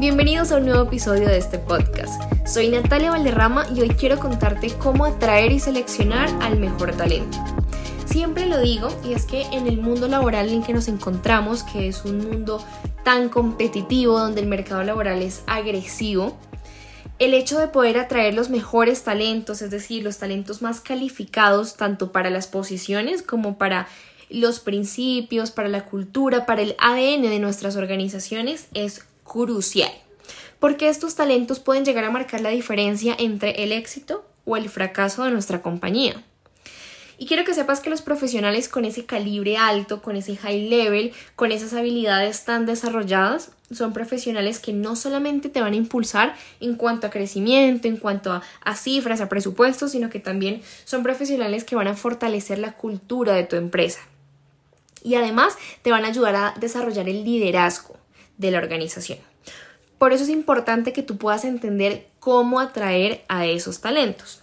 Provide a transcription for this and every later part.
bienvenidos a un nuevo episodio de este podcast. Soy Natalia Valderrama y hoy quiero contarte cómo atraer y seleccionar al mejor talento. Siempre lo digo y es que en el mundo laboral en que nos encontramos, que es un mundo tan competitivo donde el mercado laboral es agresivo, el hecho de poder atraer los mejores talentos, es decir, los talentos más calificados tanto para las posiciones como para los principios, para la cultura, para el ADN de nuestras organizaciones es crucial. Porque estos talentos pueden llegar a marcar la diferencia entre el éxito o el fracaso de nuestra compañía. Y quiero que sepas que los profesionales con ese calibre alto, con ese high level, con esas habilidades tan desarrolladas, son profesionales que no solamente te van a impulsar en cuanto a crecimiento, en cuanto a, cifras, a presupuestos, sino que también son profesionales que van a fortalecer la cultura de tu empresa y además te van a ayudar a desarrollar el liderazgo de la organización. Por eso es importante que tú puedas entender cómo atraer a esos talentos.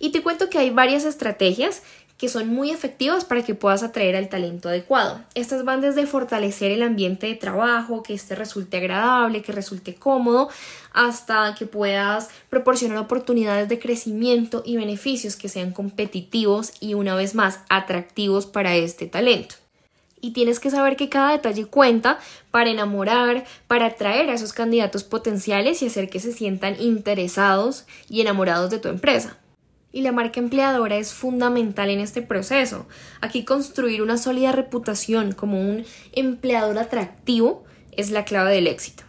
Y te cuento que hay varias estrategias que son muy efectivas para que puedas atraer al talento adecuado. Estas van desde fortalecer el ambiente de trabajo, que este resulte agradable, que resulte cómodo, hasta que puedas proporcionar oportunidades de crecimiento y beneficios que sean competitivos y una vez más atractivos para este talento y tienes que saber que cada detalle cuenta para enamorar, para atraer a esos candidatos potenciales y hacer que se sientan interesados y enamorados de tu empresa. Y la marca empleadora es fundamental en este proceso. Aquí construir una sólida reputación como un empleador atractivo es la clave del éxito.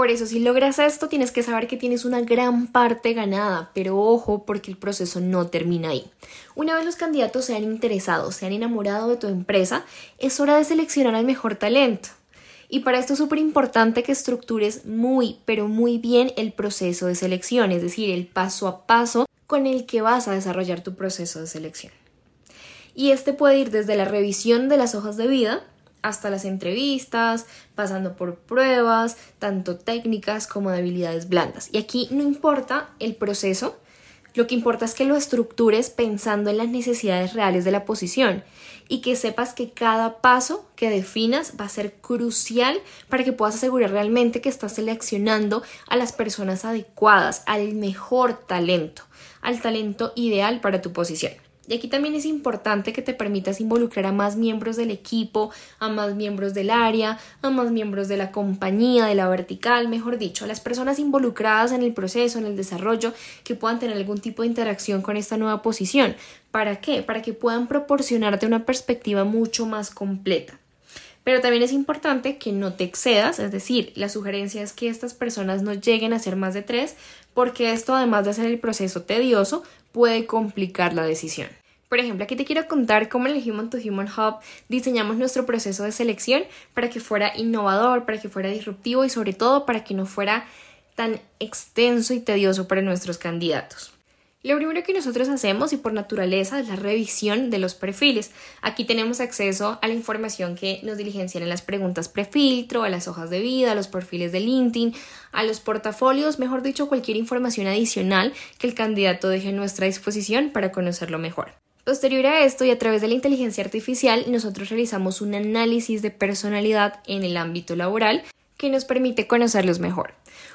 Por eso, si logras esto, tienes que saber que tienes una gran parte ganada, pero ojo porque el proceso no termina ahí. Una vez los candidatos sean interesados, se han enamorado de tu empresa, es hora de seleccionar al mejor talento. Y para esto es súper importante que estructures muy, pero muy bien el proceso de selección, es decir, el paso a paso con el que vas a desarrollar tu proceso de selección. Y este puede ir desde la revisión de las hojas de vida, hasta las entrevistas, pasando por pruebas, tanto técnicas como de habilidades blandas. Y aquí no importa el proceso, lo que importa es que lo estructures pensando en las necesidades reales de la posición y que sepas que cada paso que definas va a ser crucial para que puedas asegurar realmente que estás seleccionando a las personas adecuadas, al mejor talento, al talento ideal para tu posición. Y aquí también es importante que te permitas involucrar a más miembros del equipo, a más miembros del área, a más miembros de la compañía, de la vertical, mejor dicho, a las personas involucradas en el proceso, en el desarrollo, que puedan tener algún tipo de interacción con esta nueva posición. ¿Para qué? Para que puedan proporcionarte una perspectiva mucho más completa. Pero también es importante que no te excedas, es decir, la sugerencia es que estas personas no lleguen a ser más de tres, porque esto, además de hacer el proceso tedioso, puede complicar la decisión. Por ejemplo, aquí te quiero contar cómo en el Human to Human Hub diseñamos nuestro proceso de selección para que fuera innovador, para que fuera disruptivo y sobre todo para que no fuera tan extenso y tedioso para nuestros candidatos. Lo primero que nosotros hacemos y por naturaleza es la revisión de los perfiles. Aquí tenemos acceso a la información que nos diligencian en las preguntas prefiltro, a las hojas de vida, a los perfiles de LinkedIn, a los portafolios, mejor dicho, cualquier información adicional que el candidato deje a nuestra disposición para conocerlo mejor. Posterior a esto y a través de la inteligencia artificial, nosotros realizamos un análisis de personalidad en el ámbito laboral que nos permite conocerlos mejor.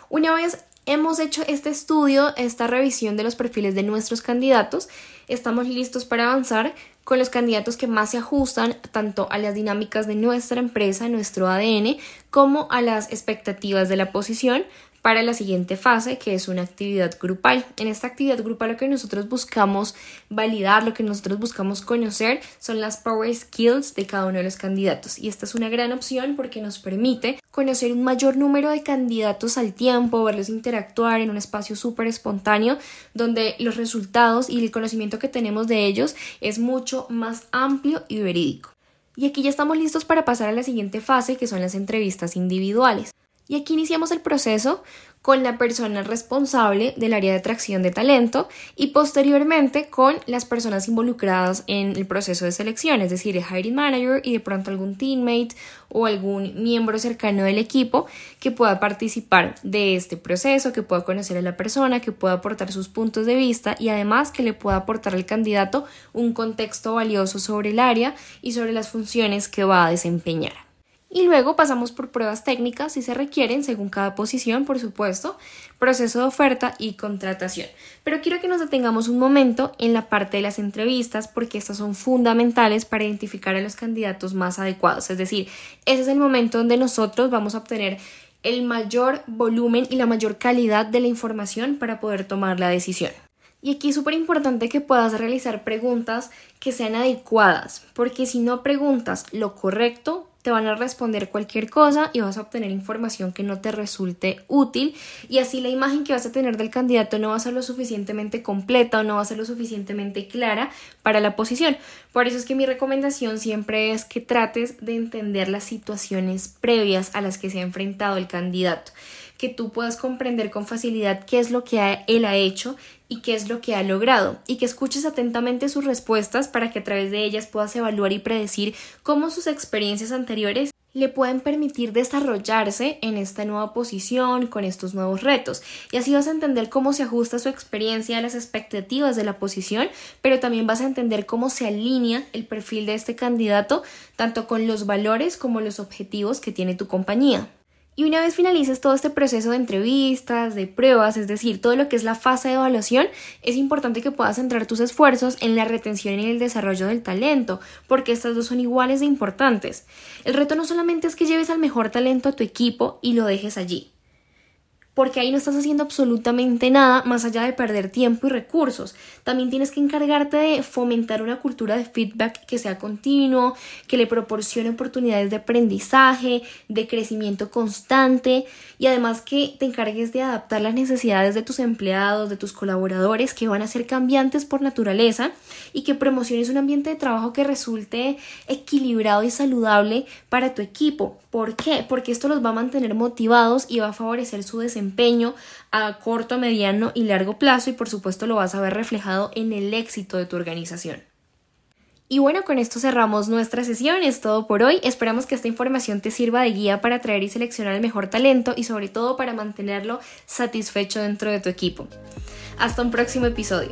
Una vez hemos hecho este estudio, esta revisión de los perfiles de nuestros candidatos, estamos listos para avanzar con los candidatos que más se ajustan tanto a las dinámicas de nuestra empresa, nuestro ADN, como a las expectativas de la posición, para la siguiente fase, que es una actividad grupal. En esta actividad grupal lo que nosotros buscamos validar, lo que nosotros buscamos conocer son las power skills de cada uno de los candidatos. Y esta es una gran opción porque nos permite conocer un mayor número de candidatos al tiempo, verlos interactuar en un espacio súper espontáneo donde los resultados y el conocimiento que tenemos de ellos es mucho más amplio y verídico. Y aquí ya estamos listos para pasar a la siguiente fase, que son las entrevistas individuales. Y aquí iniciamos el proceso con la persona responsable del área de atracción de talento y posteriormente con las personas involucradas en el proceso de selección, es decir, el hiring manager y de pronto algún teammate o algún miembro cercano del equipo que pueda participar de este proceso, que pueda conocer a la persona, que pueda aportar sus puntos de vista y además que le pueda aportar al candidato un contexto valioso sobre el área y sobre las funciones que va a desempeñar. Y luego pasamos por pruebas técnicas si se requieren, según cada posición, por supuesto, proceso de oferta y contratación. Pero quiero que nos detengamos un momento en la parte de las entrevistas porque estas son fundamentales para identificar a los candidatos más adecuados. Es decir, ese es el momento donde nosotros vamos a obtener el mayor volumen y la mayor calidad de la información para poder tomar la decisión. Y aquí es súper importante que puedas realizar preguntas que sean adecuadas, porque si no preguntas lo correcto, te van a responder cualquier cosa y vas a obtener información que no te resulte útil y así la imagen que vas a tener del candidato no va a ser lo suficientemente completa o no va a ser lo suficientemente clara para la posición. Por eso es que mi recomendación siempre es que trates de entender las situaciones previas a las que se ha enfrentado el candidato que tú puedas comprender con facilidad qué es lo que él ha hecho y qué es lo que ha logrado, y que escuches atentamente sus respuestas para que a través de ellas puedas evaluar y predecir cómo sus experiencias anteriores le pueden permitir desarrollarse en esta nueva posición, con estos nuevos retos. Y así vas a entender cómo se ajusta su experiencia a las expectativas de la posición, pero también vas a entender cómo se alinea el perfil de este candidato, tanto con los valores como los objetivos que tiene tu compañía. Y una vez finalices todo este proceso de entrevistas, de pruebas, es decir, todo lo que es la fase de evaluación, es importante que puedas centrar tus esfuerzos en la retención y el desarrollo del talento, porque estas dos son iguales de importantes. El reto no solamente es que lleves al mejor talento a tu equipo y lo dejes allí porque ahí no estás haciendo absolutamente nada más allá de perder tiempo y recursos. También tienes que encargarte de fomentar una cultura de feedback que sea continuo, que le proporcione oportunidades de aprendizaje, de crecimiento constante y además que te encargues de adaptar las necesidades de tus empleados, de tus colaboradores que van a ser cambiantes por naturaleza y que promociones un ambiente de trabajo que resulte equilibrado y saludable para tu equipo. ¿Por qué? Porque esto los va a mantener motivados y va a favorecer su desempeño a corto, mediano y largo plazo y por supuesto lo vas a ver reflejado en el éxito de tu organización. Y bueno, con esto cerramos nuestra sesión, es todo por hoy. Esperamos que esta información te sirva de guía para atraer y seleccionar el mejor talento y sobre todo para mantenerlo satisfecho dentro de tu equipo. Hasta un próximo episodio.